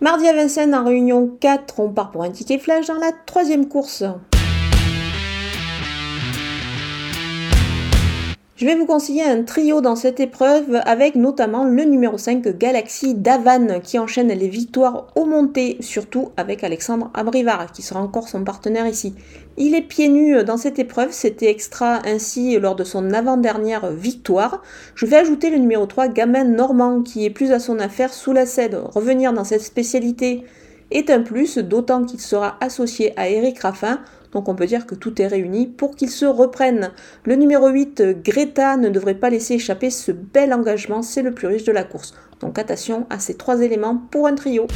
Mardi à Vincennes, en réunion 4, on part pour un ticket flash dans la troisième course. Je vais vous conseiller un trio dans cette épreuve avec notamment le numéro 5 Galaxy Davan qui enchaîne les victoires au montées, surtout avec Alexandre Abrivard qui sera encore son partenaire ici. Il est pieds nus dans cette épreuve, c'était extra ainsi lors de son avant-dernière victoire. Je vais ajouter le numéro 3 Gamin Normand qui est plus à son affaire sous la cède. Revenir dans cette spécialité est un plus, d'autant qu'il sera associé à Eric Raffin donc on peut dire que tout est réuni pour qu'il se reprenne. Le numéro 8, Greta, ne devrait pas laisser échapper ce bel engagement, c'est le plus riche de la course. Donc attention à ces trois éléments pour un trio.